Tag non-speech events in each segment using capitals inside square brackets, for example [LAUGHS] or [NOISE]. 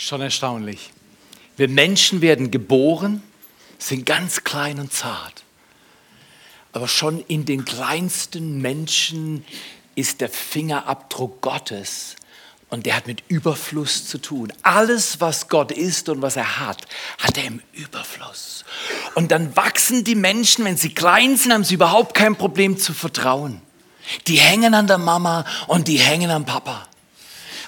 Schon erstaunlich. Wir Menschen werden geboren, sind ganz klein und zart. Aber schon in den kleinsten Menschen ist der Fingerabdruck Gottes und der hat mit Überfluss zu tun. Alles, was Gott ist und was er hat, hat er im Überfluss. Und dann wachsen die Menschen, wenn sie klein sind, haben sie überhaupt kein Problem zu vertrauen. Die hängen an der Mama und die hängen am Papa.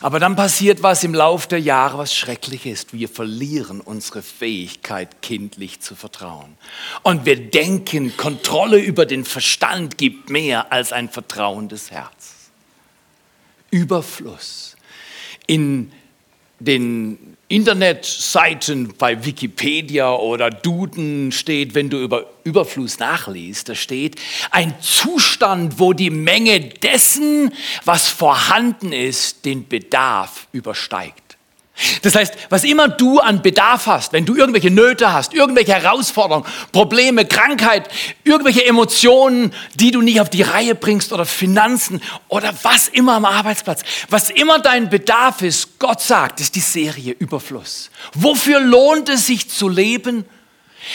Aber dann passiert was im Lauf der Jahre, was schrecklich ist. Wir verlieren unsere Fähigkeit, kindlich zu vertrauen. Und wir denken, Kontrolle über den Verstand gibt mehr als ein Vertrauen des Herzens. Überfluss. In den Internetseiten bei Wikipedia oder Duden steht, wenn du über Überfluss nachliest, da steht ein Zustand, wo die Menge dessen, was vorhanden ist, den Bedarf übersteigt. Das heißt, was immer du an Bedarf hast, wenn du irgendwelche Nöte hast, irgendwelche Herausforderungen, Probleme, Krankheit, irgendwelche Emotionen, die du nicht auf die Reihe bringst oder Finanzen oder was immer am Arbeitsplatz, was immer dein Bedarf ist, Gott sagt, ist die Serie Überfluss. Wofür lohnt es sich zu leben?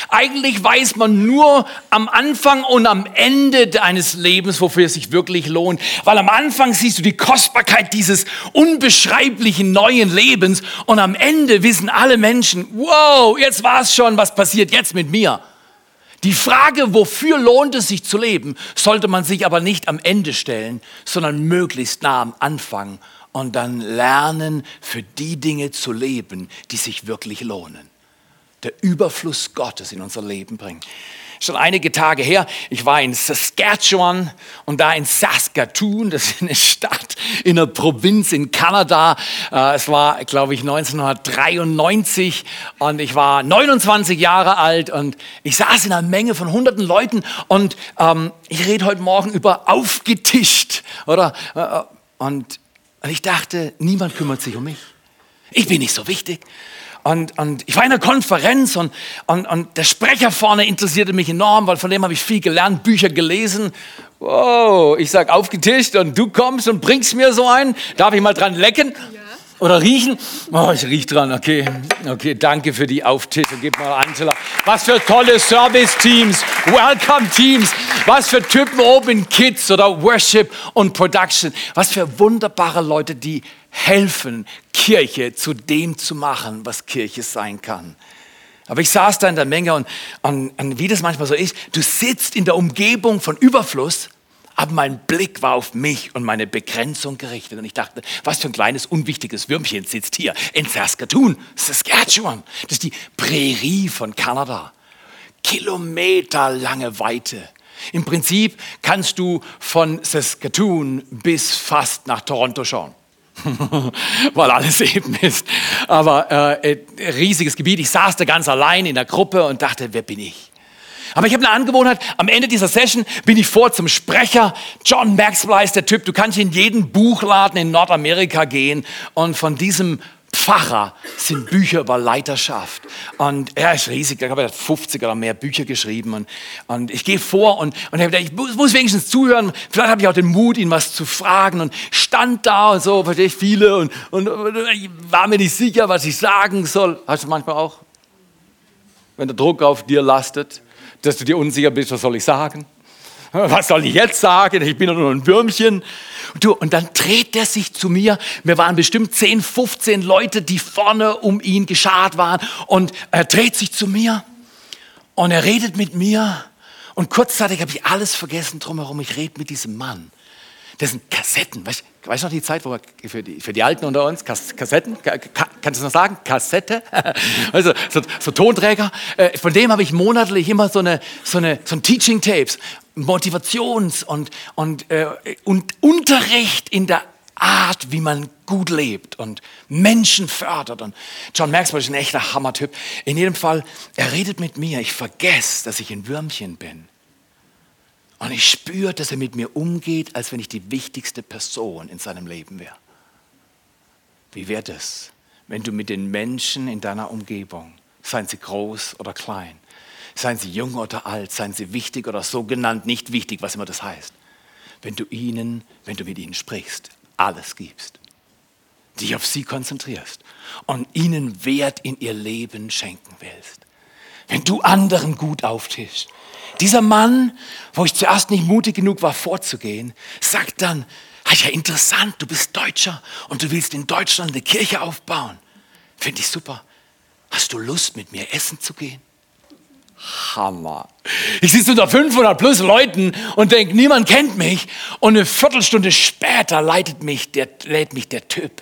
Eigentlich weiß man nur am Anfang und am Ende deines Lebens, wofür es sich wirklich lohnt. Weil am Anfang siehst du die Kostbarkeit dieses unbeschreiblichen neuen Lebens und am Ende wissen alle Menschen, wow, jetzt war es schon, was passiert jetzt mit mir. Die Frage, wofür lohnt es sich zu leben, sollte man sich aber nicht am Ende stellen, sondern möglichst nah am Anfang und dann lernen, für die Dinge zu leben, die sich wirklich lohnen der Überfluss Gottes in unser Leben bringen. Schon einige Tage her, ich war in Saskatchewan und da in Saskatoon, das ist eine Stadt in einer Provinz in Kanada. Äh, es war, glaube ich, 1993 und ich war 29 Jahre alt und ich saß in einer Menge von hunderten Leuten und ähm, ich rede heute Morgen über aufgetischt, oder? Äh, und, und ich dachte, niemand kümmert sich um mich. Ich bin nicht so wichtig. Und, und ich war in einer Konferenz und, und, und der Sprecher vorne interessierte mich enorm, weil von dem habe ich viel gelernt, Bücher gelesen. Wow, ich sag aufgetischt und du kommst und bringst mir so einen. Darf ich mal dran lecken? Ja. Oder riechen? Oh, ich riech dran, okay. Okay, danke für die Auftische. Gib mal Angela. Was für tolle Service-Teams, Welcome-Teams. Was für Typen Open Kids oder Worship und Production. Was für wunderbare Leute, die helfen, Kirche zu dem zu machen, was Kirche sein kann. Aber ich saß da in der Menge und, und, und wie das manchmal so ist, du sitzt in der Umgebung von Überfluss, aber mein Blick war auf mich und meine Begrenzung gerichtet. Und ich dachte, was für ein kleines, unwichtiges Würmchen sitzt hier in Saskatoon, Saskatchewan. Das ist die Prärie von Kanada. Kilometerlange Weite. Im Prinzip kannst du von Saskatoon bis fast nach Toronto schauen. [LAUGHS] weil alles [LAUGHS] eben ist. Aber äh, riesiges Gebiet. Ich saß da ganz allein in der Gruppe und dachte, wer bin ich? Aber ich habe eine Angewohnheit, am Ende dieser Session bin ich vor zum Sprecher. John Maxwell ist der Typ, du kannst in jeden Buchladen in Nordamerika gehen und von diesem Pfarrer sind Bücher über Leiterschaft. Und er ist riesig, ich glaube, er hat 50 oder mehr Bücher geschrieben. Und, und ich gehe vor und, und ich muss wenigstens zuhören. Vielleicht habe ich auch den Mut, ihn was zu fragen. Und stand da und so, verstehe ich viele. Und, und, und ich war mir nicht sicher, was ich sagen soll. Hast du manchmal auch? Wenn der Druck auf dir lastet, dass du dir unsicher bist, was soll ich sagen? [LAUGHS] Was soll ich jetzt sagen? Ich bin nur ein Würmchen. Du, und dann dreht er sich zu mir. Wir waren bestimmt 10, 15 Leute, die vorne um ihn geschart waren. Und er dreht sich zu mir und er redet mit mir. Und kurzzeitig habe ich alles vergessen drumherum. Ich rede mit diesem Mann. Das sind Kassetten. Weißt du noch die Zeit, wo wir für die, für die Alten unter uns, Kassetten, kannst du es noch sagen? Kassette? [LAUGHS] Also so, so Tonträger. Äh, von dem habe ich monatlich immer so eine, so eine so ein Teaching Tapes, Motivations- und, und, äh, und Unterricht in der Art, wie man gut lebt und Menschen fördert. Und John Maxwell ist ein echter Hammertyp. In jedem Fall, er redet mit mir. Ich vergesse, dass ich ein Würmchen bin. Und ich spüre, dass er mit mir umgeht, als wenn ich die wichtigste Person in seinem Leben wäre. Wie wäre das, wenn du mit den Menschen in deiner Umgebung, seien sie groß oder klein, seien sie jung oder alt, seien sie wichtig oder so genannt nicht wichtig, was immer das heißt, wenn du ihnen, wenn du mit ihnen sprichst, alles gibst. dich auf sie konzentrierst und ihnen Wert in ihr Leben schenken willst. Wenn du anderen gut auftischst. Dieser Mann, wo ich zuerst nicht mutig genug war vorzugehen, sagt dann, ah ja interessant, du bist Deutscher und du willst in Deutschland eine Kirche aufbauen. Finde ich super. Hast du Lust, mit mir essen zu gehen? Hammer. Ich sitze unter 500 plus Leuten und denke, niemand kennt mich. Und eine Viertelstunde später leitet mich der, lädt mich der Typ,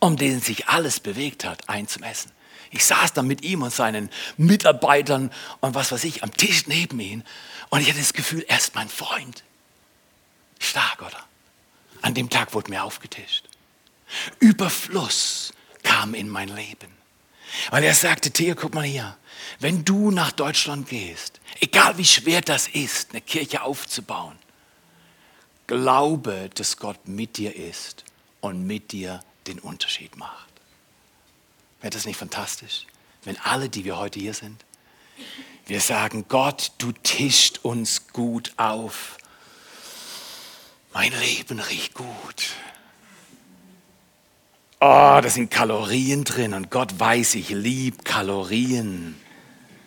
um den sich alles bewegt hat, ein zum Essen. Ich saß dann mit ihm und seinen Mitarbeitern und was weiß ich am Tisch neben ihm. Und ich hatte das Gefühl, er ist mein Freund. Stark, oder? An dem Tag wurde mir aufgetischt. Überfluss kam in mein Leben. Weil er sagte, Theo, guck mal hier, wenn du nach Deutschland gehst, egal wie schwer das ist, eine Kirche aufzubauen, glaube, dass Gott mit dir ist und mit dir den Unterschied macht. Wäre das nicht fantastisch, wenn alle, die wir heute hier sind, wir sagen, Gott, du tischt uns gut auf. Mein Leben riecht gut. Oh, da sind Kalorien drin und Gott weiß, ich liebe Kalorien.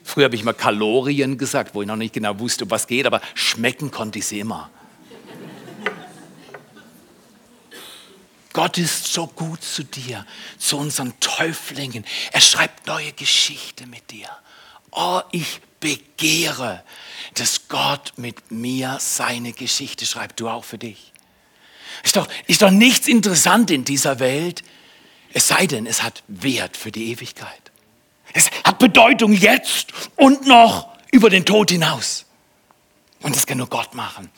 Früher habe ich mal Kalorien gesagt, wo ich noch nicht genau wusste, um was geht, aber schmecken konnte ich sie immer. Gott ist so gut zu dir, zu unseren Täuflingen. Er schreibt neue Geschichte mit dir. Oh, ich begehre, dass Gott mit mir seine Geschichte schreibt. Du auch für dich. Ist doch, ist doch nichts interessant in dieser Welt, es sei denn, es hat Wert für die Ewigkeit. Es hat Bedeutung jetzt und noch über den Tod hinaus. Und das kann nur Gott machen.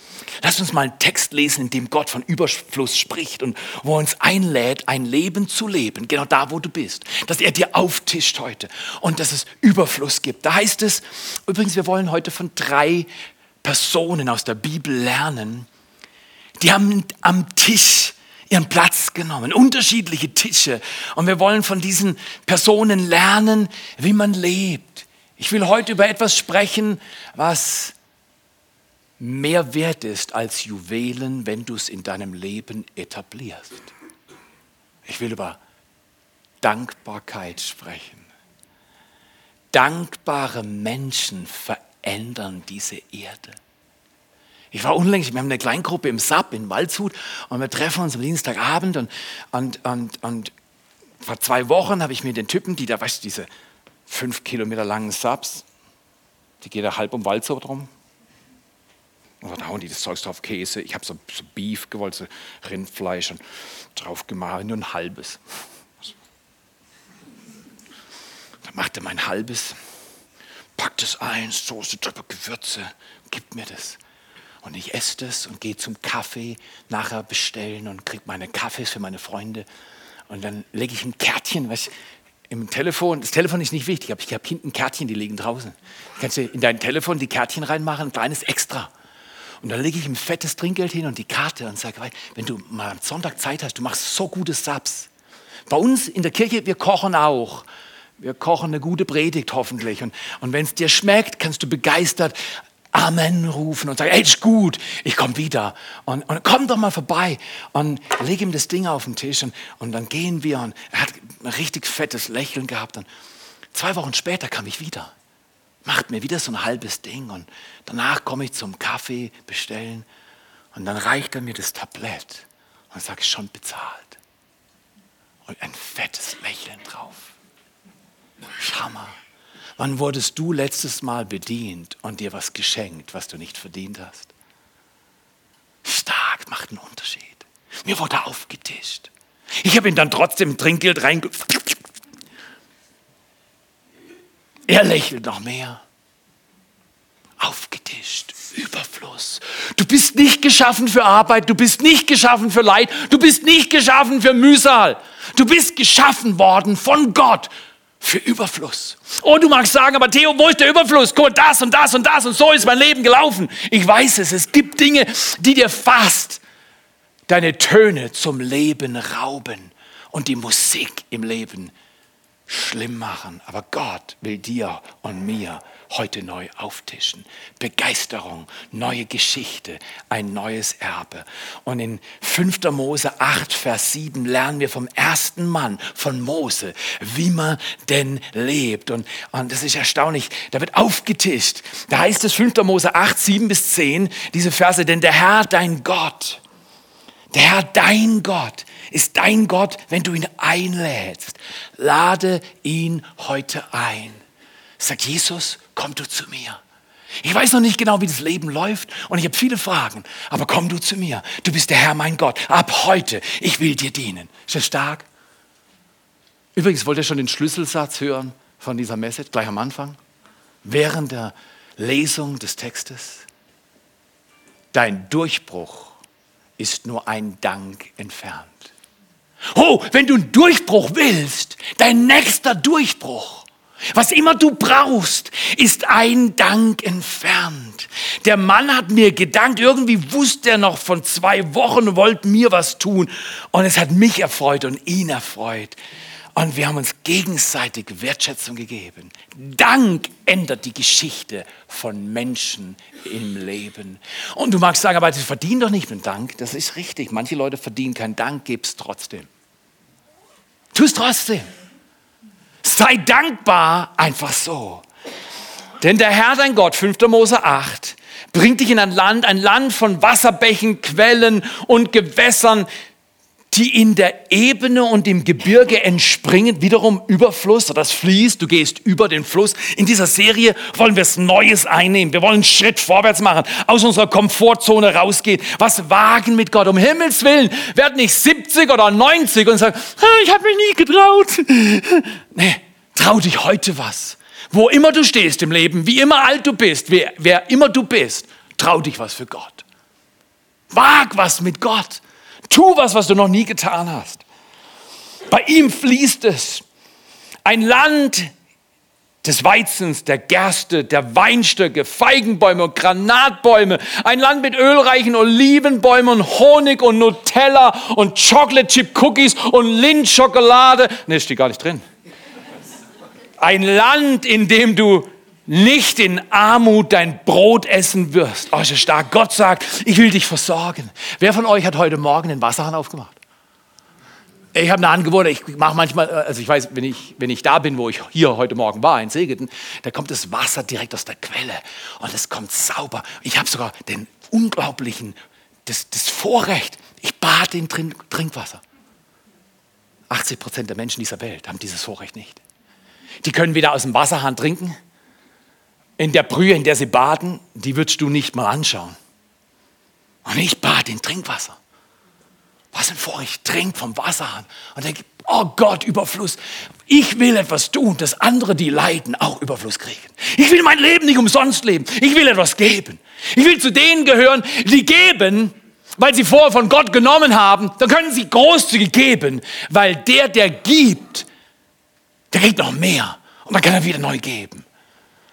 Lass uns mal einen Text lesen, in dem Gott von Überfluss spricht und wo er uns einlädt, ein Leben zu leben, genau da, wo du bist. Dass er dir auftischt heute und dass es Überfluss gibt. Da heißt es, übrigens, wir wollen heute von drei Personen aus der Bibel lernen, die haben am Tisch ihren Platz genommen, unterschiedliche Tische. Und wir wollen von diesen Personen lernen, wie man lebt. Ich will heute über etwas sprechen, was mehr wert ist als Juwelen, wenn du es in deinem Leben etablierst. Ich will über Dankbarkeit sprechen. Dankbare Menschen verändern diese Erde. Ich war unlängst, wir haben eine Kleingruppe im SAP in Waldshut und wir treffen uns am Dienstagabend und, und, und, und vor zwei Wochen habe ich mir den Typen, die da, weißt du, diese fünf Kilometer langen Subs, die geht da halb um Waldshut rum. Und da hauen die das Zeug drauf, Käse. Ich habe so, so, Beef gewollt, so Rindfleisch und drauf gemacht, nur ein halbes. Da er mein halbes, packt es ein, Soße drüber, Gewürze, gibt mir das. Und ich esse das und gehe zum Kaffee nachher bestellen und kriege meine Kaffees für meine Freunde. Und dann lege ich ein Kärtchen, was im Telefon, das Telefon ist nicht wichtig, aber ich habe hinten Kärtchen, die liegen draußen. Kannst du in dein Telefon die Kärtchen reinmachen, ein kleines Extra. Und dann lege ich ein fettes Trinkgeld hin und die Karte und sage, wenn du mal am Sonntag Zeit hast, du machst so gute Subs. Bei uns in der Kirche, wir kochen auch. Wir kochen eine gute Predigt hoffentlich. Und, und wenn es dir schmeckt, kannst du begeistert Amen rufen und sagen, ey, ist gut, ich komme wieder. Und, und komm doch mal vorbei. Und leg ihm das Ding auf den Tisch und, und dann gehen wir. Und er hat ein richtig fettes Lächeln gehabt. Und zwei Wochen später kam ich wieder. Macht mir wieder so ein halbes Ding. Und danach komme ich zum Kaffee bestellen. Und dann reicht er mir das Tablett und sagt, schon bezahlt. Und ein fettes Lächeln drauf. Hammer. Wann wurdest du letztes Mal bedient und dir was geschenkt, was du nicht verdient hast? Stark, macht einen Unterschied. Mir wurde aufgetischt. Ich habe ihm dann trotzdem Trinkgeld rein. Er lächelt noch mehr. Aufgetischt, Überfluss. Du bist nicht geschaffen für Arbeit, du bist nicht geschaffen für Leid, du bist nicht geschaffen für Mühsal. Du bist geschaffen worden von Gott für Überfluss. Oh, du magst sagen, aber Theo, wo ist der Überfluss? Guck, das und das und das und so ist mein Leben gelaufen. Ich weiß es, es gibt Dinge, die dir fast deine Töne zum Leben rauben und die Musik im Leben schlimm machen. Aber Gott will dir und mir heute neu auftischen. Begeisterung, neue Geschichte, ein neues Erbe. Und in 5. Mose 8, Vers 7 lernen wir vom ersten Mann, von Mose, wie man denn lebt. Und, und das ist erstaunlich, da wird aufgetischt. Da heißt es 5. Mose 8, 7 bis 10, diese Verse, denn der Herr, dein Gott, der Herr, dein Gott, ist dein Gott, wenn du ihn einlädst. Lade ihn heute ein. Sagt Jesus, komm du zu mir. Ich weiß noch nicht genau, wie das Leben läuft und ich habe viele Fragen, aber komm du zu mir. Du bist der Herr, mein Gott. Ab heute, ich will dir dienen. Ist das stark? Übrigens, wollt ihr schon den Schlüsselsatz hören von dieser Message gleich am Anfang? Während der Lesung des Textes? Dein Durchbruch ist nur ein Dank entfernt. Oh, wenn du einen Durchbruch willst, dein nächster Durchbruch, was immer du brauchst, ist ein Dank entfernt. Der Mann hat mir gedankt, irgendwie wusste er noch von zwei Wochen wollte mir was tun. Und es hat mich erfreut und ihn erfreut. Und wir haben uns gegenseitig Wertschätzung gegeben. Dank ändert die Geschichte von Menschen im Leben. Und du magst sagen, aber sie verdienen doch nicht mit Dank. Das ist richtig. Manche Leute verdienen keinen Dank, gib's trotzdem. Tu es trotzdem. Sei dankbar einfach so. Denn der Herr, dein Gott, 5. Mose 8, bringt dich in ein Land, ein Land von Wasserbächen, Quellen und Gewässern, die in der Ebene und im Gebirge entspringen, wiederum Überfluss, das fließt, du gehst über den Fluss. In dieser Serie wollen wir es Neues einnehmen. Wir wollen einen Schritt vorwärts machen, aus unserer Komfortzone rausgehen, was wagen mit Gott. Um Himmels Willen, werd nicht 70 oder 90 und sagen, ich habe mich nie getraut. [LAUGHS] Nee, trau dich heute was. Wo immer du stehst im Leben, wie immer alt du bist, wer, wer immer du bist, trau dich was für Gott. Wag was mit Gott. Tu was, was du noch nie getan hast. Bei ihm fließt es. Ein Land des Weizens, der Gerste, der Weinstöcke, Feigenbäume und Granatbäume. Ein Land mit ölreichen Olivenbäumen und Honig und Nutella und Chocolate Chip Cookies und Lindschokolade. Ne, steht gar nicht drin. Ein Land, in dem du nicht in Armut dein Brot essen wirst. Oh, ist das stark. Gott sagt, ich will dich versorgen. Wer von euch hat heute Morgen den Wasserhahn aufgemacht? Ich habe eine Angewohnheit, ich mache manchmal, also ich weiß, wenn ich, wenn ich da bin, wo ich hier heute Morgen war, in Segeten, da kommt das Wasser direkt aus der Quelle und es kommt sauber. Ich habe sogar den unglaublichen, das, das Vorrecht, ich bade in Trinkwasser. 80 Prozent der Menschen dieser Welt haben dieses Vorrecht nicht. Die können weder aus dem Wasserhahn trinken, in der Brühe, in der sie baden, die würdest du nicht mal anschauen. Und ich bade in Trinkwasser. Was ein Vorrecht, trink vom Wasserhahn und denke, oh Gott, Überfluss. Ich will etwas tun, dass andere, die leiden, auch Überfluss kriegen. Ich will mein Leben nicht umsonst leben. Ich will etwas geben. Ich will zu denen gehören, die geben, weil sie vorher von Gott genommen haben. Dann können sie großzügig geben, weil der, der gibt, der kriegt noch mehr. Und dann kann er wieder neu geben.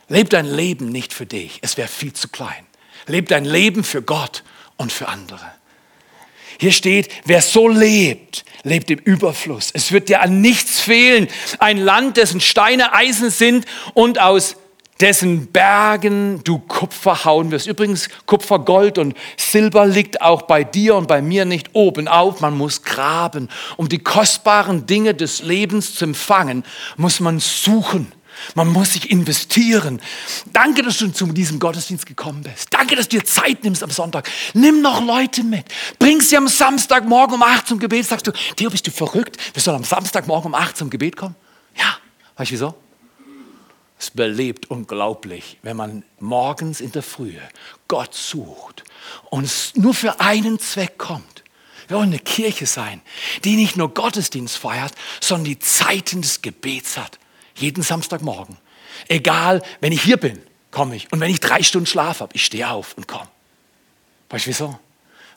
Leb dein Leben nicht für dich, es wäre viel zu klein. Leb dein Leben für Gott und für andere. Hier steht, wer so lebt, lebt im Überfluss. Es wird dir an nichts fehlen. Ein Land, dessen Steine Eisen sind und aus dessen Bergen du Kupfer hauen wirst. Übrigens, Kupfer, Gold und Silber liegt auch bei dir und bei mir nicht oben auf. Man muss graben. Um die kostbaren Dinge des Lebens zu empfangen, muss man suchen. Man muss sich investieren. Danke, dass du zu diesem Gottesdienst gekommen bist. Danke, dass du dir Zeit nimmst am Sonntag. Nimm noch Leute mit. Bring sie am Samstagmorgen um 8 zum Gebet. Sagst du, Theo, bist du verrückt? Wir sollen am Samstagmorgen um 8 zum Gebet kommen? Ja. Weißt du wieso? Es belebt unglaublich, wenn man morgens in der Frühe Gott sucht und nur für einen Zweck kommt. Wir wollen eine Kirche sein, die nicht nur Gottesdienst feiert, sondern die Zeiten des Gebets hat. Jeden Samstagmorgen. Egal, wenn ich hier bin, komme ich. Und wenn ich drei Stunden Schlaf habe, ich stehe auf und komme. Weißt du wieso?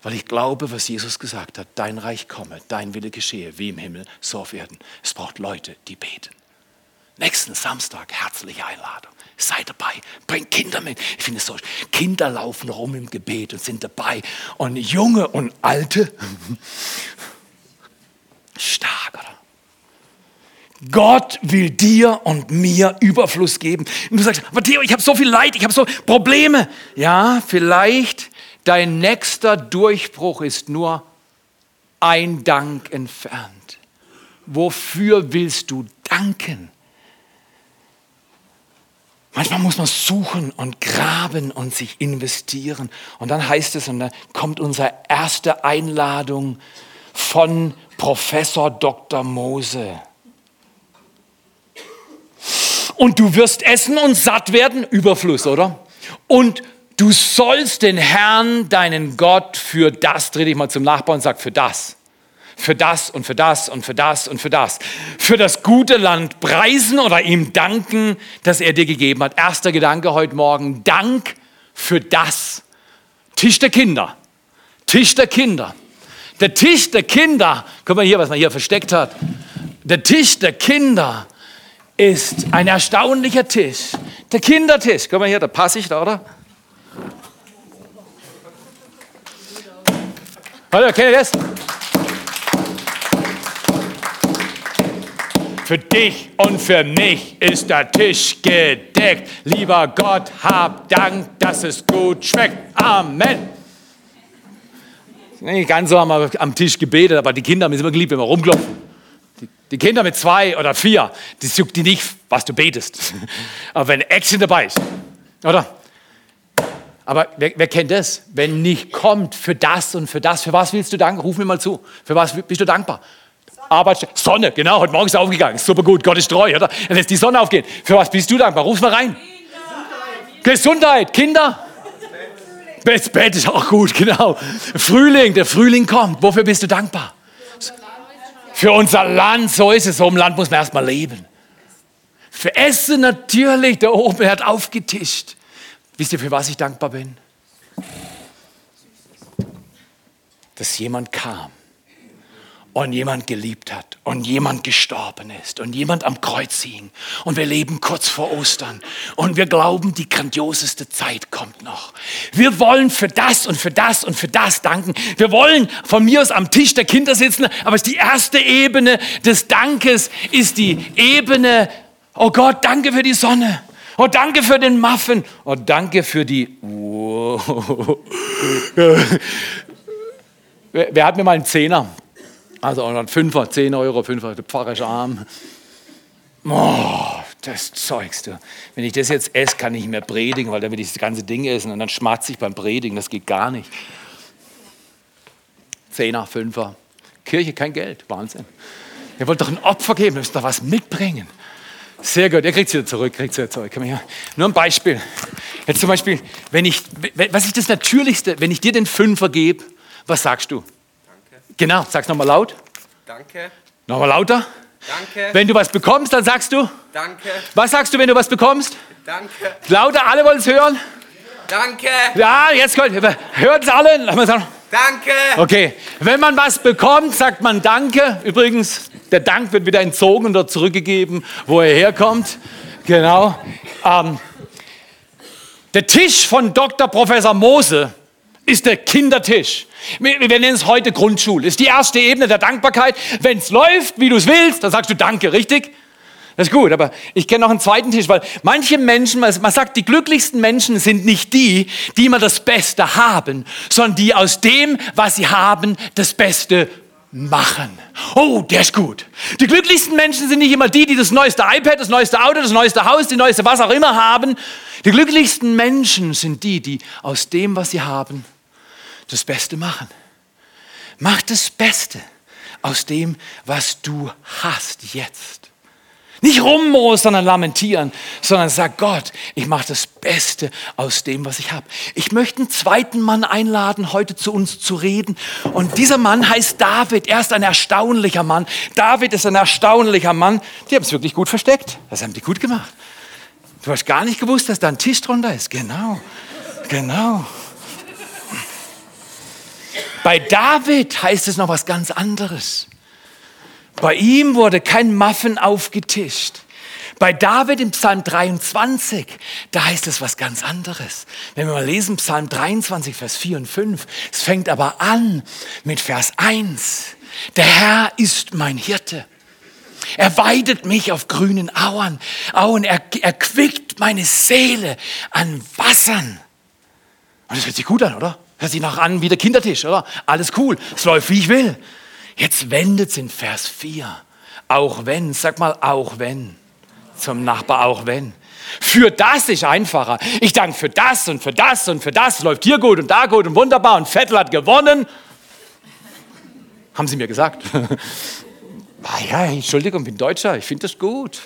Weil ich glaube, was Jesus gesagt hat, dein Reich komme, dein Wille geschehe, wie im Himmel, so auf Erden. Es braucht Leute, die beten. Nächsten Samstag, herzliche Einladung. Sei dabei, bring Kinder mit. Ich finde es so, Kinder laufen rum im Gebet und sind dabei. Und Junge und Alte, [LAUGHS] stark, oder? Gott will dir und mir Überfluss geben. Und du sagst, Theo, ich habe so viel Leid, ich habe so Probleme. Ja, vielleicht dein nächster Durchbruch ist nur ein Dank entfernt. Wofür willst du danken? Manchmal muss man suchen und graben und sich investieren. Und dann heißt es, und dann kommt unsere erste Einladung von Professor Dr. Mose. Und du wirst essen und satt werden, Überfluss, oder? Und du sollst den Herrn, deinen Gott, für das, dreh dich mal zum Nachbarn und sag, für das für das und für das und für das und für das. Für das gute Land preisen oder ihm danken, das er dir gegeben hat. Erster Gedanke heute Morgen, Dank für das. Tisch der Kinder. Tisch der Kinder. Der Tisch der Kinder, guck mal hier, was man hier versteckt hat. Der Tisch der Kinder ist ein erstaunlicher Tisch. Der Kindertisch, guck mal hier, da passe ich da, oder? Hallo, kennt ihr das? Für dich und für mich ist der Tisch gedeckt. Lieber Gott, hab Dank, dass es gut schmeckt. Amen. Nicht ganz so haben wir am Tisch gebetet, aber die Kinder haben es immer geliebt, wenn wir rumklopfen. Die, die Kinder mit zwei oder vier, die juckt die nicht, was du betest. [LAUGHS] Aber wenn Action dabei ist, oder? Aber wer, wer, kennt das? Wenn nicht kommt für das und für das, für was willst du danken? Ruf mir mal zu. Für was bist du dankbar? Arbeitsstelle. Sonne, genau, heute Morgen ist aufgegangen. Super gut, Gott ist treu, oder? Dann lässt die Sonne aufgehen. Für was bist du dankbar? Ruf mal rein. Gesundheit, Gesundheit. Kinder. Das Bett ist auch gut, [LAUGHS] genau. Frühling, der Frühling kommt. Wofür bist du dankbar? Für unser Land, so ist es. So im Land muss man erstmal leben. Für Essen natürlich, der oben hat aufgetischt. Wisst ihr, für was ich dankbar bin? Dass jemand kam und jemand geliebt hat und jemand gestorben ist und jemand am Kreuz hing und wir leben kurz vor Ostern und wir glauben, die grandioseste Zeit kommt noch. Wir wollen für das und für das und für das danken. Wir wollen von mir aus am Tisch der Kinder sitzen, aber die erste Ebene des Dankes ist die Ebene, oh Gott, danke für die Sonne. Oh, danke für den Muffin. Oh, danke für die. [LAUGHS] Wer hat mir mal einen Zehner? Also ein Fünfer, 10 Euro, Fünfer, der Pfarrer ist arm. Oh, das Zeugs, du. Wenn ich das jetzt esse, kann ich nicht mehr predigen, weil dann will ich das ganze Ding essen und dann schmatze ich beim Predigen. Das geht gar nicht. Zehner, Fünfer. Kirche kein Geld, Wahnsinn. Ihr wollt doch ein Opfer geben, ihr müsst doch was mitbringen. Sehr gut, ihr kriegt es wieder zurück, kriegt wieder zurück. Komm her. Nur ein Beispiel. Jetzt zum Beispiel, wenn ich, was ist das Natürlichste, wenn ich dir den Fünfer gebe, was sagst du? Genau, sag's nochmal laut. Danke. Nochmal lauter. Danke. Wenn du was bekommst, dann sagst du. Danke. Was sagst du, wenn du was bekommst? Danke. Lauter, alle wollen es hören. Danke. Ja, jetzt kommt. Hört es alle. Lass mal sagen. Danke. Okay, wenn man was bekommt, sagt man Danke. Übrigens, der Dank wird wieder entzogen dort zurückgegeben, wo er herkommt. Genau. Ähm, der Tisch von Dr. Professor Mose ist der Kindertisch. Wir, wir nennen es heute Grundschule. Ist die erste Ebene der Dankbarkeit. Wenn es läuft, wie du es willst, dann sagst du Danke, richtig? Das ist gut, aber ich kenne noch einen zweiten Tisch, weil manche Menschen, man sagt, die glücklichsten Menschen sind nicht die, die immer das Beste haben, sondern die aus dem, was sie haben, das Beste machen. Oh, der ist gut. Die glücklichsten Menschen sind nicht immer die, die das neueste iPad, das neueste Auto, das neueste Haus, die neueste was auch immer haben. Die glücklichsten Menschen sind die, die aus dem, was sie haben, das Beste machen. Mach das Beste aus dem, was du hast jetzt. Nicht rummosern, sondern lamentieren, sondern sag Gott, ich mache das Beste aus dem, was ich habe. Ich möchte einen zweiten Mann einladen, heute zu uns zu reden. Und dieser Mann heißt David. Er ist ein erstaunlicher Mann. David ist ein erstaunlicher Mann. Die haben es wirklich gut versteckt. Das haben die gut gemacht. Du hast gar nicht gewusst, dass da ein Tisch drunter ist. Genau, genau. Bei David heißt es noch was ganz anderes. Bei ihm wurde kein Muffin aufgetischt. Bei David im Psalm 23, da heißt es was ganz anderes. Wenn wir mal lesen, Psalm 23, Vers 4 und 5, es fängt aber an mit Vers 1. Der Herr ist mein Hirte. Er weidet mich auf grünen Auern. Auen. Er, er quickt meine Seele an Wassern. Und das hört sich gut an, oder? Hört sich noch an wie der Kindertisch, oder? Alles cool. Es läuft, wie ich will. Jetzt wendet es in Vers 4. Auch wenn, sag mal, auch wenn. Zum Nachbar, auch wenn. Für das ist einfacher. Ich danke für das und für das und für das. Läuft hier gut und da gut und wunderbar und Vettel hat gewonnen. Haben sie mir gesagt. [LAUGHS] ah ja, Entschuldigung, bin Deutscher, ich finde das gut.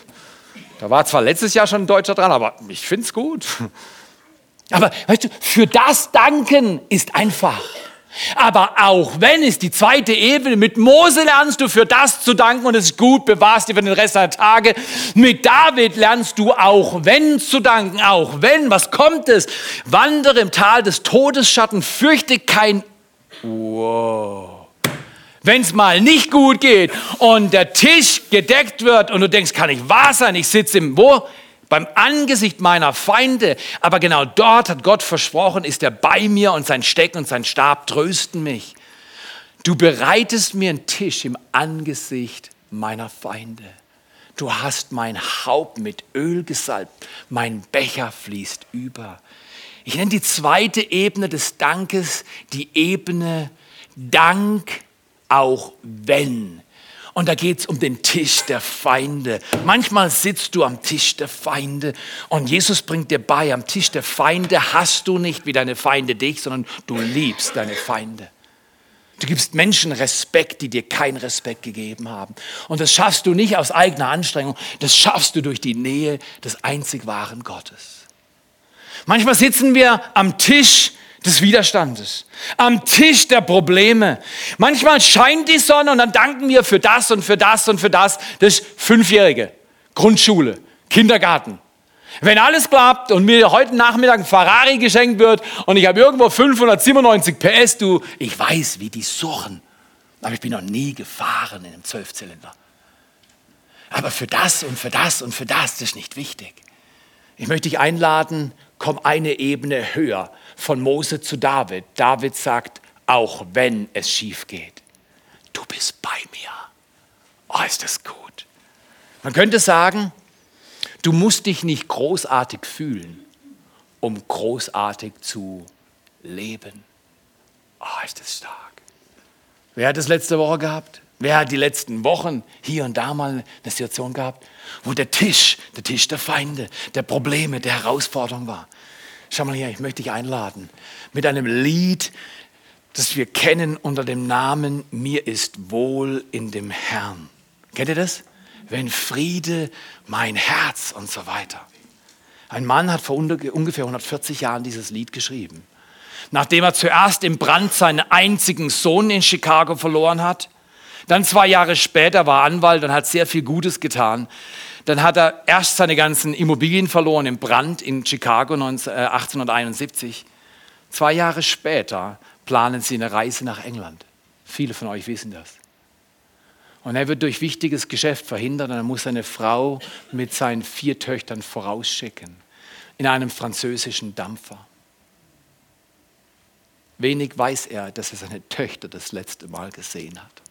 Da war zwar letztes Jahr schon ein Deutscher dran, aber ich finde es gut. Aber weißt du, für das Danken ist einfach. Aber auch wenn es die zweite Ebene mit Mose lernst du für das zu danken und es ist gut, bewahrst dir für den Rest deiner Tage. Mit David lernst du auch wenn zu danken, auch wenn, was kommt es? Wandere im Tal des Todesschatten, fürchte kein, wow. Wenn es mal nicht gut geht und der Tisch gedeckt wird und du denkst, kann ich wahr sein, ich sitze im, wo? Beim Angesicht meiner Feinde. Aber genau dort hat Gott versprochen, ist er bei mir und sein Stecken und sein Stab trösten mich. Du bereitest mir einen Tisch im Angesicht meiner Feinde. Du hast mein Haupt mit Öl gesalbt, mein Becher fließt über. Ich nenne die zweite Ebene des Dankes die Ebene Dank, auch wenn und da geht es um den Tisch der Feinde. Manchmal sitzt du am Tisch der Feinde und Jesus bringt dir bei, am Tisch der Feinde hast du nicht wie deine Feinde dich, sondern du liebst deine Feinde. Du gibst Menschen Respekt, die dir keinen Respekt gegeben haben. Und das schaffst du nicht aus eigener Anstrengung, das schaffst du durch die Nähe des einzig wahren Gottes. Manchmal sitzen wir am Tisch des Widerstandes, am Tisch der Probleme. Manchmal scheint die Sonne und dann danken wir für das und für das und für das. Das Fünfjährige, Grundschule, Kindergarten. Wenn alles klappt und mir heute Nachmittag ein Ferrari geschenkt wird und ich habe irgendwo 597 PS, du, ich weiß, wie die suchen, aber ich bin noch nie gefahren in einem Zwölfzylinder. Aber für das und für das und für das, das ist nicht wichtig. Ich möchte dich einladen, komm eine Ebene höher von Mose zu David. David sagt, auch wenn es schief geht, du bist bei mir. Oh, ist das gut. Man könnte sagen, du musst dich nicht großartig fühlen, um großartig zu leben. Oh, ist das stark. Wer hat das letzte Woche gehabt? Wer hat die letzten Wochen hier und da mal eine Situation gehabt, wo der Tisch, der Tisch der Feinde, der Probleme, der Herausforderung war? Schau mal hier, ich möchte dich einladen mit einem Lied, das wir kennen unter dem Namen Mir ist wohl in dem Herrn. Kennt ihr das? Wenn Friede mein Herz und so weiter. Ein Mann hat vor ungefähr 140 Jahren dieses Lied geschrieben. Nachdem er zuerst im Brand seinen einzigen Sohn in Chicago verloren hat, dann zwei Jahre später war Anwalt und hat sehr viel Gutes getan. Dann hat er erst seine ganzen Immobilien verloren im Brand in Chicago 1871. Äh, Zwei Jahre später planen sie eine Reise nach England. Viele von euch wissen das. Und er wird durch wichtiges Geschäft verhindert und er muss seine Frau mit seinen vier Töchtern vorausschicken in einem französischen Dampfer. Wenig weiß er, dass er seine Töchter das letzte Mal gesehen hat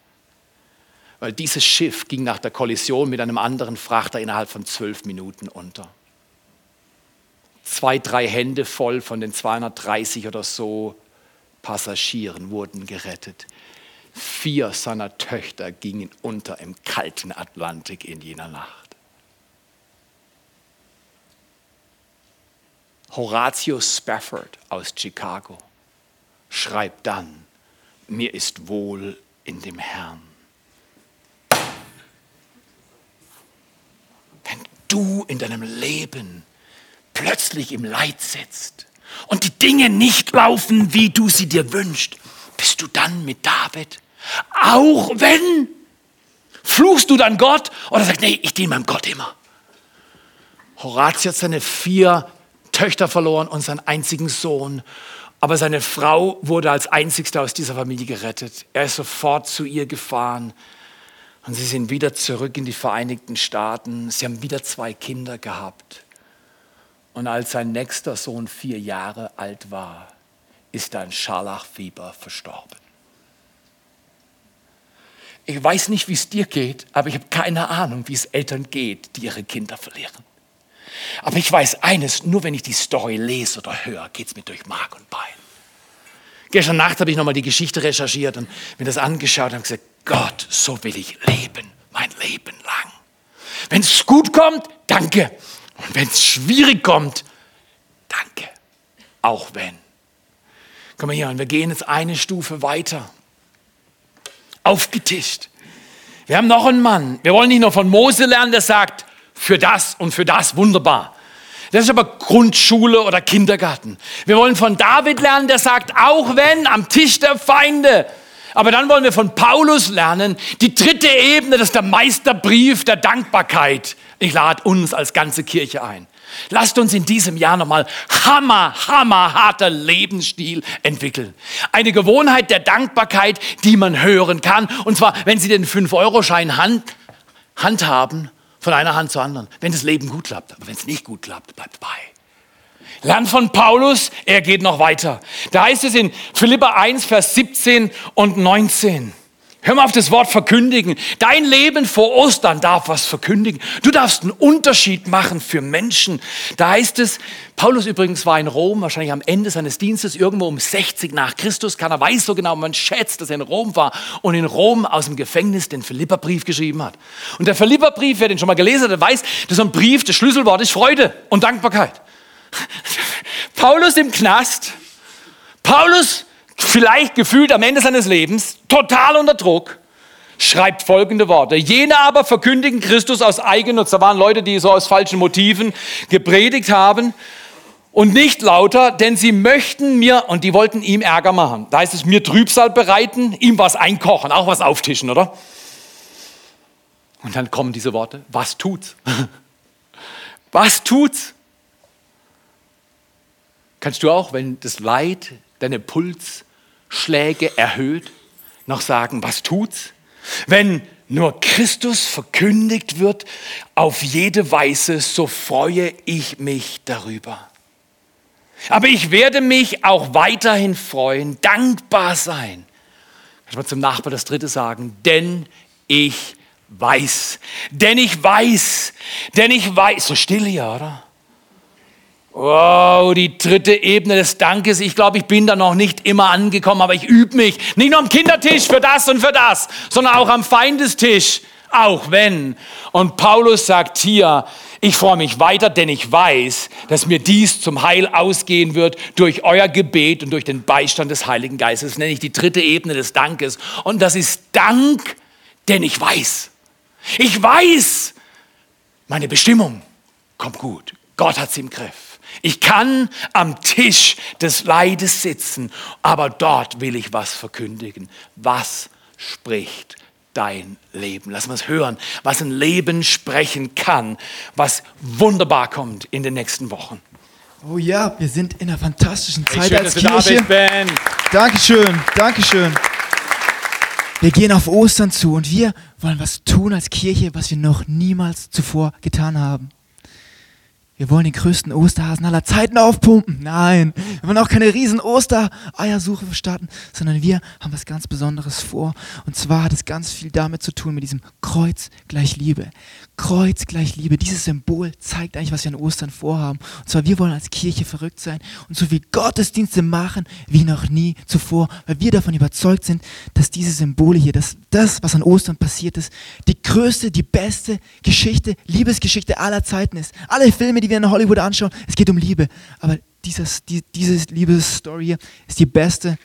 weil dieses Schiff ging nach der Kollision mit einem anderen Frachter innerhalb von zwölf Minuten unter. Zwei, drei Hände voll von den 230 oder so Passagieren wurden gerettet. Vier seiner Töchter gingen unter im kalten Atlantik in jener Nacht. Horatio Spafford aus Chicago schreibt dann, mir ist wohl in dem Herrn. Du in deinem Leben plötzlich im Leid sitzt und die Dinge nicht laufen, wie du sie dir wünschst, bist du dann mit David? Auch wenn? Fluchst du dann Gott oder sagst, nee, ich diene meinem Gott immer? Horatio hat seine vier Töchter verloren und seinen einzigen Sohn. Aber seine Frau wurde als einzigste aus dieser Familie gerettet. Er ist sofort zu ihr gefahren und sie sind wieder zurück in die Vereinigten Staaten. Sie haben wieder zwei Kinder gehabt. Und als sein nächster Sohn vier Jahre alt war, ist er an Scharlachfieber verstorben. Ich weiß nicht, wie es dir geht, aber ich habe keine Ahnung, wie es Eltern geht, die ihre Kinder verlieren. Aber ich weiß eines, nur wenn ich die Story lese oder höre, geht es mir durch Mark und Bein. Gestern Nacht habe ich nochmal die Geschichte recherchiert und mir das angeschaut und gesagt, Gott, so will ich leben, mein Leben lang. Wenn es gut kommt, danke. Und wenn es schwierig kommt, danke. Auch wenn. Komm mal hier, und wir gehen jetzt eine Stufe weiter. Aufgetischt. Wir haben noch einen Mann. Wir wollen nicht nur von Mose lernen, der sagt, für das und für das wunderbar. Das ist aber Grundschule oder Kindergarten. Wir wollen von David lernen, der sagt, auch wenn am Tisch der Feinde. Aber dann wollen wir von Paulus lernen, die dritte Ebene, das ist der Meisterbrief der Dankbarkeit. Ich lade uns als ganze Kirche ein. Lasst uns in diesem Jahr nochmal hammer, hammerharter Lebensstil entwickeln. Eine Gewohnheit der Dankbarkeit, die man hören kann. Und zwar, wenn Sie den 5-Euro-Schein hand, handhaben, von einer Hand zur anderen. Wenn das Leben gut klappt. Aber wenn es nicht gut klappt, bleibt bei. Lern von Paulus, er geht noch weiter. Da heißt es in Philippa 1, Vers 17 und 19. Hör mal auf das Wort verkündigen. Dein Leben vor Ostern darf was verkündigen. Du darfst einen Unterschied machen für Menschen. Da heißt es, Paulus übrigens war in Rom, wahrscheinlich am Ende seines Dienstes, irgendwo um 60 nach Christus. Keiner weiß so genau, man schätzt, dass er in Rom war und in Rom aus dem Gefängnis den Philipperbrief geschrieben hat. Und der Philipperbrief, wer den schon mal gelesen hat, der weiß, dass so ein Brief, das Schlüsselwort ist Freude und Dankbarkeit. [LAUGHS] Paulus im Knast, Paulus vielleicht gefühlt am Ende seines Lebens, total unter Druck, schreibt folgende Worte. Jene aber verkündigen Christus aus Eigennutz. Da waren Leute, die so aus falschen Motiven gepredigt haben. Und nicht lauter, denn sie möchten mir, und die wollten ihm Ärger machen. Da heißt es, mir Trübsal bereiten, ihm was einkochen, auch was auftischen, oder? Und dann kommen diese Worte, was tut's? [LAUGHS] was tut's? Kannst du auch, wenn das Leid deine Pulsschläge erhöht, noch sagen, was tut's? Wenn nur Christus verkündigt wird auf jede Weise, so freue ich mich darüber. Aber ich werde mich auch weiterhin freuen, dankbar sein. Kannst mal zum Nachbar das dritte sagen, denn ich weiß, denn ich weiß, denn ich weiß, so still hier, oder? Wow, die dritte Ebene des Dankes. Ich glaube, ich bin da noch nicht immer angekommen, aber ich übe mich. Nicht nur am Kindertisch für das und für das, sondern auch am Feindestisch. Auch wenn. Und Paulus sagt hier, ich freue mich weiter, denn ich weiß, dass mir dies zum Heil ausgehen wird durch euer Gebet und durch den Beistand des Heiligen Geistes. Das nenne ich die dritte Ebene des Dankes. Und das ist Dank, denn ich weiß. Ich weiß, meine Bestimmung kommt gut. Gott hat sie im Griff. Ich kann am Tisch des Leides sitzen, aber dort will ich was verkündigen. Was spricht dein Leben? Lass uns hören, was ein Leben sprechen kann, was wunderbar kommt in den nächsten Wochen. Oh ja, wir sind in einer fantastischen Zeit Schön, als dass du da Kirche. bist, Ben. Dankeschön, Dankeschön. Wir gehen auf Ostern zu und wir wollen was tun als Kirche, was wir noch niemals zuvor getan haben. Wir wollen den größten Osterhasen aller Zeiten aufpumpen. Nein, wir wollen auch keine riesen Ostereiersuche starten, sondern wir haben was ganz Besonderes vor. Und zwar hat es ganz viel damit zu tun, mit diesem Kreuz gleich Liebe. Kreuz gleich Liebe. Dieses Symbol zeigt eigentlich, was wir an Ostern vorhaben. Und zwar, wir wollen als Kirche verrückt sein und so viel Gottesdienste machen wie noch nie zuvor, weil wir davon überzeugt sind, dass diese Symbole hier, dass das, was an Ostern passiert ist, die größte, die beste Geschichte, Liebesgeschichte aller Zeiten ist. Alle Filme, die wir in Hollywood anschauen, es geht um Liebe. Aber dieses, die, diese Liebesstory hier ist die beste,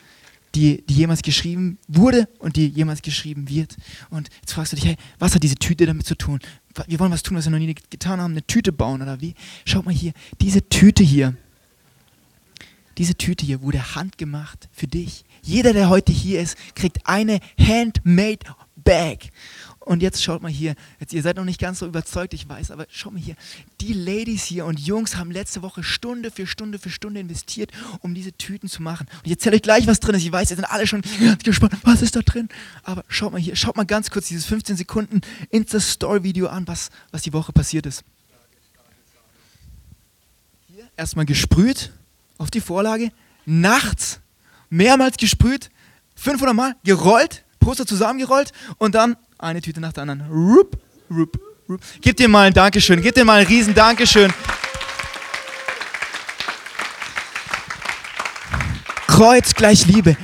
die, die jemals geschrieben wurde und die jemals geschrieben wird. Und jetzt fragst du dich, hey, was hat diese Tüte damit zu tun? Wir wollen was tun, was wir noch nie getan haben, eine Tüte bauen oder wie? Schaut mal hier, diese Tüte hier, diese Tüte hier wurde handgemacht für dich. Jeder, der heute hier ist, kriegt eine handmade Bag. Und jetzt schaut mal hier, jetzt, ihr seid noch nicht ganz so überzeugt, ich weiß, aber schaut mal hier. Die Ladies hier und Jungs haben letzte Woche Stunde für Stunde für Stunde investiert, um diese Tüten zu machen. Und ich erzähle euch gleich, was drin ist. Ich weiß, ihr seid alle schon ganz gespannt, was ist da drin? Aber schaut mal hier, schaut mal ganz kurz dieses 15 Sekunden Insta-Story-Video an, was, was die Woche passiert ist. Hier erstmal gesprüht auf die Vorlage, nachts mehrmals gesprüht, 500 Mal gerollt, Poster zusammengerollt und dann eine Tüte nach der anderen. Rup, rup, rup. Gib dir mal ein Dankeschön, gib dir mal ein riesen Dankeschön. Kreuz gleich Liebe.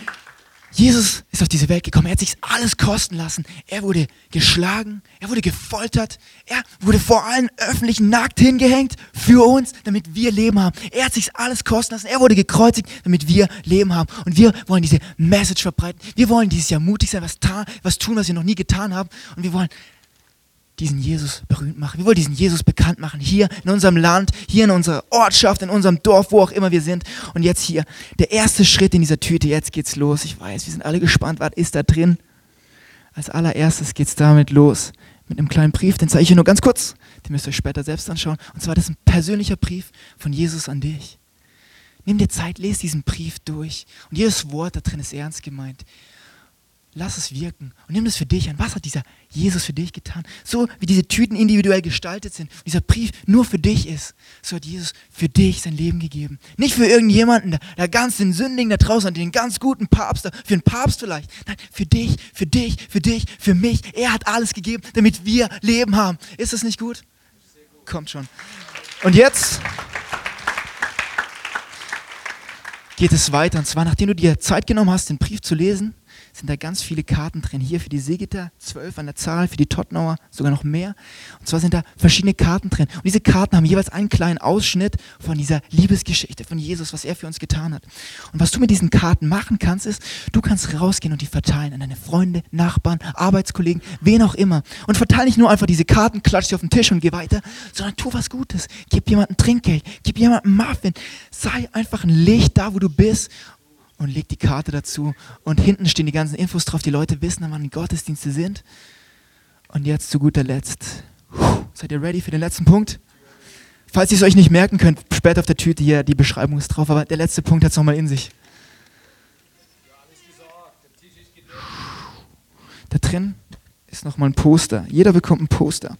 Jesus ist auf diese Welt gekommen. Er hat sich alles kosten lassen. Er wurde geschlagen, er wurde gefoltert, er wurde vor allen öffentlichen nackt hingehängt für uns, damit wir Leben haben. Er hat sich alles kosten lassen. Er wurde gekreuzigt, damit wir Leben haben. Und wir wollen diese Message verbreiten. Wir wollen dieses Jahr mutig sein, was, was tun, was wir noch nie getan haben. Und wir wollen diesen Jesus berühmt machen. Wir wollen diesen Jesus bekannt machen. Hier in unserem Land, hier in unserer Ortschaft, in unserem Dorf, wo auch immer wir sind. Und jetzt hier, der erste Schritt in dieser Tüte. Jetzt geht's los. Ich weiß, wir sind alle gespannt. Was ist da drin? Als allererstes geht's damit los. Mit einem kleinen Brief, den zeige ich euch nur ganz kurz. Den müsst ihr euch später selbst anschauen. Und zwar, das ist ein persönlicher Brief von Jesus an dich. Nimm dir Zeit, lese diesen Brief durch. Und jedes Wort da drin ist ernst gemeint lass es wirken und nimm das für dich an. Was hat dieser Jesus für dich getan? So wie diese Tüten individuell gestaltet sind, dieser Brief nur für dich ist, so hat Jesus für dich sein Leben gegeben. Nicht für irgendjemanden, der, der ganz den Sündigen da draußen den ganz guten Papst, für einen Papst vielleicht. Nein, für dich, für dich, für dich, für mich. Er hat alles gegeben, damit wir Leben haben. Ist das nicht gut? Kommt schon. Und jetzt geht es weiter. Und zwar, nachdem du dir Zeit genommen hast, den Brief zu lesen, sind da ganz viele Karten drin. Hier für die Seegitter, zwölf an der Zahl, für die Tottenauer sogar noch mehr. Und zwar sind da verschiedene Karten drin. Und diese Karten haben jeweils einen kleinen Ausschnitt von dieser Liebesgeschichte von Jesus, was er für uns getan hat. Und was du mit diesen Karten machen kannst, ist, du kannst rausgehen und die verteilen an deine Freunde, Nachbarn, Arbeitskollegen, wen auch immer. Und verteile nicht nur einfach diese Karten, klatsch sie auf den Tisch und geh weiter, sondern tu was Gutes. Gib jemandem Trinkgeld, gib jemandem Muffin. Sei einfach ein Licht da, wo du bist und legt die Karte dazu. Und hinten stehen die ganzen Infos drauf. Die Leute wissen, wann die Gottesdienste sind. Und jetzt zu guter Letzt. Seid ihr ready für den letzten Punkt? Falls ihr es euch nicht merken könnt, später auf der Tüte hier, die Beschreibung ist drauf, aber der letzte Punkt hat es nochmal in sich. Da drin ist nochmal ein Poster. Jeder bekommt ein Poster.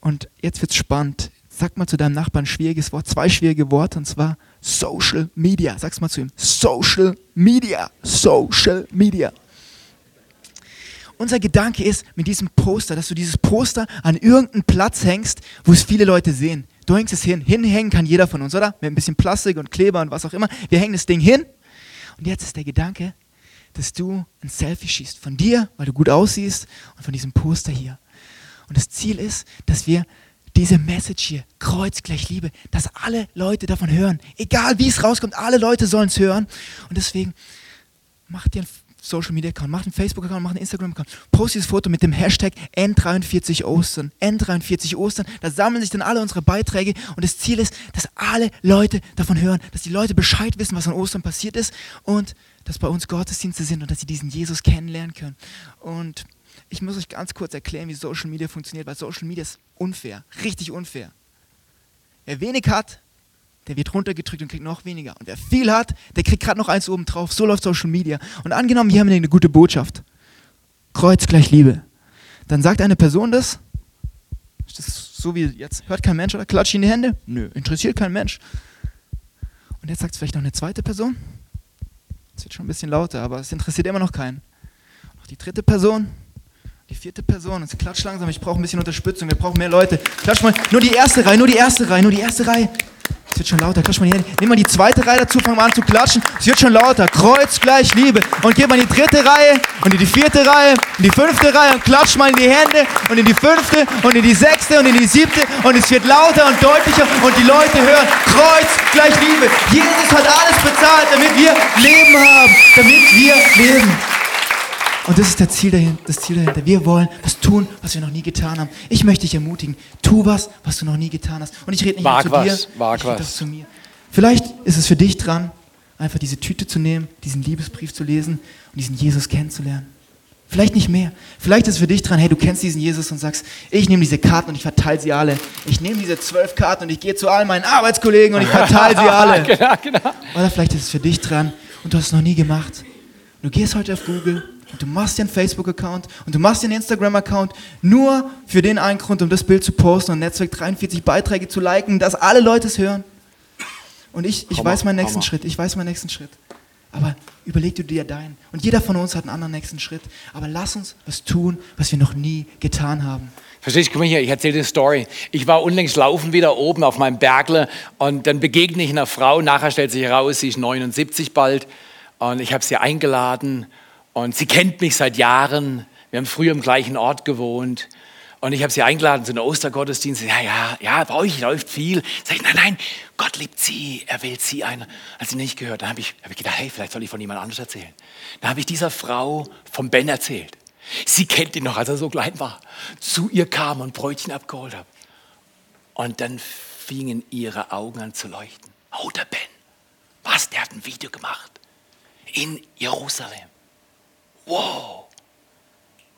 Und jetzt wird es spannend. Sag mal zu deinem Nachbarn ein schwieriges Wort, zwei schwierige Worte, und zwar Social Media. Sag's mal zu ihm. Social Media. Social Media. Unser Gedanke ist mit diesem Poster, dass du dieses Poster an irgendeinen Platz hängst, wo es viele Leute sehen. Du hängst es hin. Hinhängen kann jeder von uns, oder? Mit ein bisschen Plastik und Kleber und was auch immer. Wir hängen das Ding hin. Und jetzt ist der Gedanke, dass du ein Selfie schießt von dir, weil du gut aussiehst, und von diesem Poster hier. Und das Ziel ist, dass wir diese Message hier, Kreuz gleich Liebe, dass alle Leute davon hören. Egal wie es rauskommt, alle Leute sollen es hören. Und deswegen mach dir einen Social Media Account, mach einen Facebook Account, mach einen Instagram Account, post dieses Foto mit dem Hashtag N43 Ostern, N43 Ostern. Da sammeln sich dann alle unsere Beiträge und das Ziel ist, dass alle Leute davon hören, dass die Leute Bescheid wissen, was an Ostern passiert ist und dass bei uns Gottesdienste sind und dass sie diesen Jesus kennenlernen können. Und ich muss euch ganz kurz erklären, wie Social Media funktioniert, weil Social Media ist unfair, richtig unfair. Wer wenig hat, der wird runtergedrückt und kriegt noch weniger. Und wer viel hat, der kriegt gerade noch eins oben drauf. So läuft Social Media. Und angenommen, wir haben eine gute Botschaft. Kreuz gleich Liebe. Dann sagt eine Person das. Ist das so wie jetzt? Hört kein Mensch oder klatscht in die Hände? Nö, interessiert kein Mensch. Und jetzt sagt es vielleicht noch eine zweite Person. Es wird schon ein bisschen lauter, aber es interessiert immer noch keinen. Noch die dritte Person. Die vierte Person, es klatscht langsam, ich brauche ein bisschen Unterstützung, wir brauchen mehr Leute. Klatsch mal, nur die erste Reihe, nur die erste Reihe, nur die erste Reihe. Es wird schon lauter, klatsch mal hier. Nimm mal die zweite Reihe dazu, fang mal an zu klatschen. Es wird schon lauter, Kreuz gleich Liebe. Und geh mal in die dritte Reihe und in die vierte Reihe, in die fünfte Reihe und klatsch mal in die Hände und in die fünfte und in die sechste und in die siebte und es wird lauter und deutlicher und die Leute hören, Kreuz gleich Liebe. Jesus hat alles bezahlt, damit wir Leben haben, damit wir leben. Und das ist das Ziel, dahinter, das Ziel dahinter. Wir wollen was tun, was wir noch nie getan haben. Ich möchte dich ermutigen. Tu was, was du noch nie getan hast. Und ich rede nicht Wag nur zu was, dir, wag ich rede was. das zu mir. Vielleicht ist es für dich dran, einfach diese Tüte zu nehmen, diesen Liebesbrief zu lesen und diesen Jesus kennenzulernen. Vielleicht nicht mehr. Vielleicht ist es für dich dran, hey, du kennst diesen Jesus und sagst, ich nehme diese Karten und ich verteile sie alle. Ich nehme diese zwölf Karten und ich gehe zu all meinen Arbeitskollegen und ich verteile sie alle. [LAUGHS] genau, genau. Oder vielleicht ist es für dich dran und du hast es noch nie gemacht. Du gehst heute auf Google und du machst dir einen Facebook-Account und du machst dir einen Instagram-Account nur für den einen Grund, um das Bild zu posten und Netzwerk 43 Beiträge zu liken, dass alle Leute es hören. Und ich, ich Hammer, weiß meinen nächsten Hammer. Schritt. Ich weiß meinen nächsten Schritt. Aber überleg du dir deinen. Und jeder von uns hat einen anderen nächsten Schritt. Aber lass uns was tun, was wir noch nie getan haben. Verstehst du, guck mal hier, ich erzähle dir eine Story. Ich war unlängst laufen wieder oben auf meinem Bergle und dann begegne ich einer Frau. Nachher stellt sich heraus, sie ist 79 bald und ich habe sie eingeladen und sie kennt mich seit Jahren. Wir haben früher im gleichen Ort gewohnt und ich habe sie eingeladen zu einem Ostergottesdienst. Ja, ja, ja, bei euch läuft viel. Sag ich, nein, nein, Gott liebt sie, er wählt sie ein. Als sie nicht gehört, dann habe ich, hab ich gedacht, hey, vielleicht soll ich von jemand anderes erzählen. Dann habe ich dieser Frau vom Ben erzählt. Sie kennt ihn noch, als er so klein war. Zu ihr kam und Brötchen abgeholt hat. Und dann fingen ihre Augen an zu leuchten. Oh, der Ben. Was? Der hat ein Video gemacht. In Jerusalem. Wow.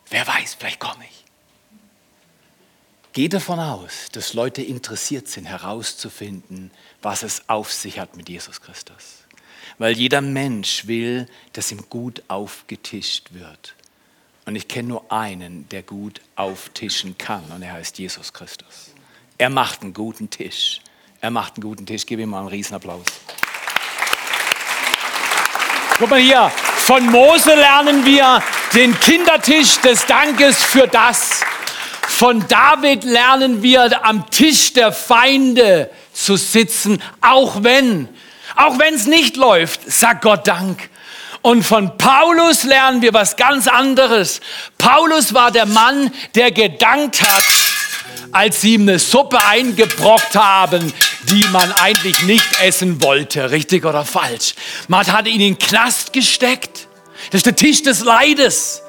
Wer weiß, vielleicht komme ich. Geh davon aus, dass Leute interessiert sind, herauszufinden, was es auf sich hat mit Jesus Christus. Weil jeder Mensch will, dass ihm gut aufgetischt wird. Und ich kenne nur einen, der gut auftischen kann, und er heißt Jesus Christus. Er macht einen guten Tisch. Er macht einen guten Tisch. Gib ihm mal einen Riesenapplaus. Guck mal hier, von Mose lernen wir den Kindertisch des Dankes für das. Von David lernen wir am Tisch der Feinde zu sitzen, auch wenn, auch wenn es nicht läuft, sag Gott Dank. Und von Paulus lernen wir was ganz anderes. Paulus war der Mann, der gedankt hat, als sie ihm eine Suppe eingebrockt haben, die man eigentlich nicht essen wollte. Richtig oder falsch? Man hat ihn in den Knast gesteckt. Das ist der Tisch des Leides.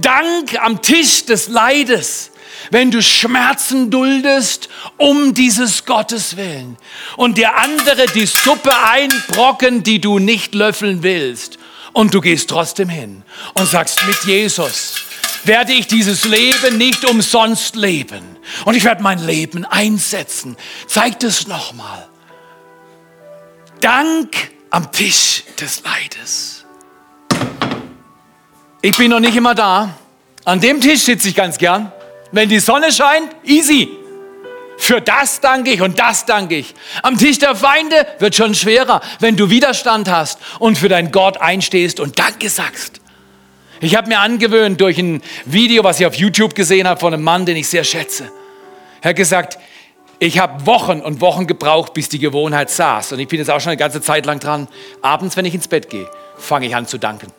Dank am Tisch des Leides wenn du Schmerzen duldest um dieses Gottes willen und der andere die Suppe einbrocken, die du nicht löffeln willst und du gehst trotzdem hin und sagst, mit Jesus werde ich dieses Leben nicht umsonst leben. Und ich werde mein Leben einsetzen. Zeigt es nochmal. Dank am Tisch des Leides. Ich bin noch nicht immer da. An dem Tisch sitze ich ganz gern. Wenn die Sonne scheint, easy. Für das danke ich und das danke ich. Am Tisch der Feinde wird schon schwerer, wenn du Widerstand hast und für deinen Gott einstehst und Danke sagst. Ich habe mir angewöhnt durch ein Video, was ich auf YouTube gesehen habe von einem Mann, den ich sehr schätze. Er hat gesagt, ich habe Wochen und Wochen gebraucht, bis die Gewohnheit saß. Und ich bin jetzt auch schon eine ganze Zeit lang dran. Abends, wenn ich ins Bett gehe, fange ich an zu danken.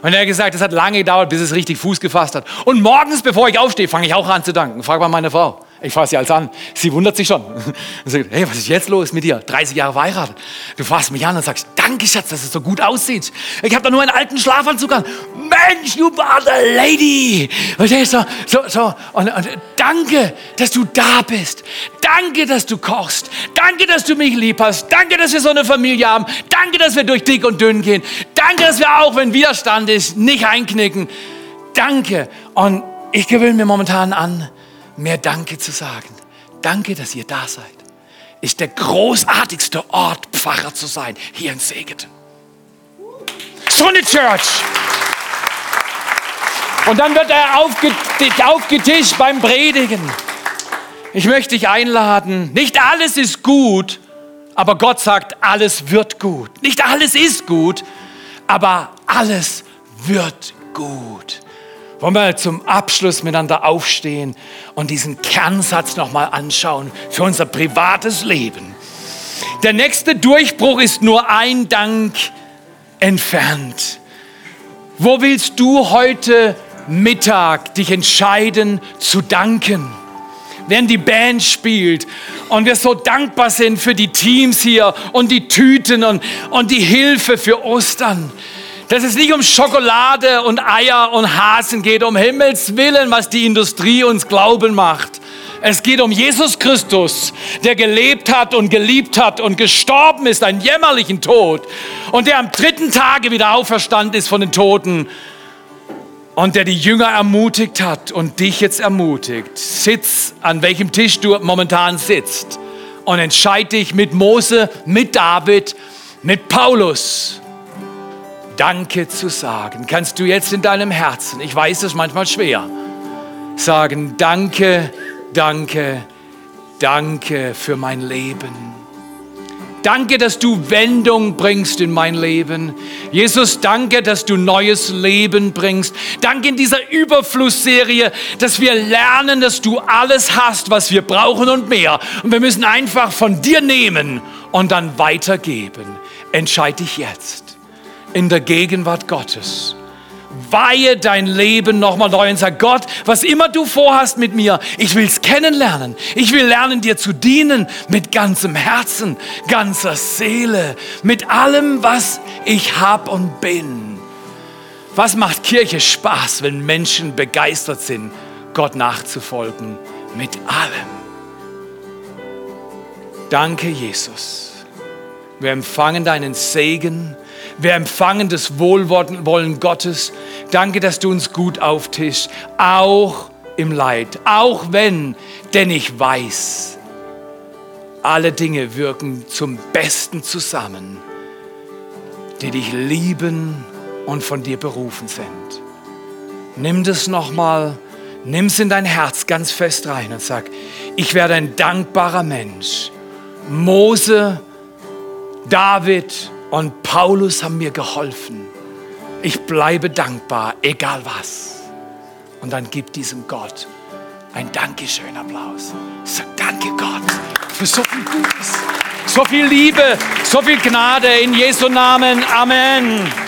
Und er hat gesagt, es hat lange gedauert, bis es richtig Fuß gefasst hat. Und morgens, bevor ich aufstehe, fange ich auch an zu danken. Frag mal meine Frau. Ich fasse sie als an. Sie wundert sich schon. Und sagt, hey, was ist jetzt los mit dir? 30 Jahre verheiratet. Du fasst mich an und sagst, danke Schatz, dass es so gut aussieht. Ich habe da nur einen alten Schlafanzug an. Mensch, you are the lady. Verstehst du? So, so. Und, und danke, dass du da bist. Danke, dass du kochst. Danke, dass du mich lieb hast. Danke, dass wir so eine Familie haben. Danke, dass wir durch dick und dünn gehen. Danke, dass wir auch, wenn Widerstand ist, nicht einknicken. Danke. Und ich gewöhne mir momentan an, mehr Danke zu sagen. Danke, dass ihr da seid. Ist der großartigste Ort, Pfarrer zu sein, hier in Segeten. So eine Church. Und dann wird er aufgetischt beim Predigen. Ich möchte dich einladen. Nicht alles ist gut, aber Gott sagt, alles wird gut. Nicht alles ist gut, aber alles wird gut. Wollen wir zum Abschluss miteinander aufstehen und diesen Kernsatz nochmal anschauen für unser privates Leben. Der nächste Durchbruch ist nur ein Dank entfernt. Wo willst du heute Mittag dich entscheiden zu danken? Während die Band spielt und wir so dankbar sind für die Teams hier und die Tüten und, und die Hilfe für Ostern dass es nicht um Schokolade und Eier und Hasen geht, um Himmels Willen, was die Industrie uns glauben macht. Es geht um Jesus Christus, der gelebt hat und geliebt hat und gestorben ist, einen jämmerlichen Tod, und der am dritten Tage wieder auferstanden ist von den Toten und der die Jünger ermutigt hat und dich jetzt ermutigt. Sitz, an welchem Tisch du momentan sitzt und entscheide dich mit Mose, mit David, mit Paulus Danke zu sagen. Kannst du jetzt in deinem Herzen, ich weiß, es manchmal schwer, sagen, danke, danke, danke für mein Leben. Danke, dass du Wendung bringst in mein Leben. Jesus, danke, dass du neues Leben bringst. Danke in dieser Überflussserie, dass wir lernen, dass du alles hast, was wir brauchen und mehr. Und wir müssen einfach von dir nehmen und dann weitergeben. Entscheide dich jetzt in der Gegenwart Gottes weihe dein Leben nochmal neu und sag Gott, was immer du vorhast mit mir, ich will es kennenlernen. Ich will lernen, dir zu dienen mit ganzem Herzen, ganzer Seele, mit allem, was ich hab und bin. Was macht Kirche Spaß, wenn Menschen begeistert sind, Gott nachzufolgen mit allem? Danke, Jesus. Wir empfangen deinen Segen wir empfangen das Wohlwollen Gottes. Danke, dass du uns gut auftischst, auch im Leid, auch wenn, denn ich weiß, alle Dinge wirken zum Besten zusammen, die dich lieben und von dir berufen sind. Nimm das nochmal, nimm es in dein Herz ganz fest rein und sag, ich werde ein dankbarer Mensch. Mose, David, und Paulus haben mir geholfen. Ich bleibe dankbar, egal was. Und dann gibt diesem Gott ein Dankeschön Applaus. Sag danke Gott für so viel Gutes, so viel Liebe, so viel Gnade in Jesu Namen. Amen.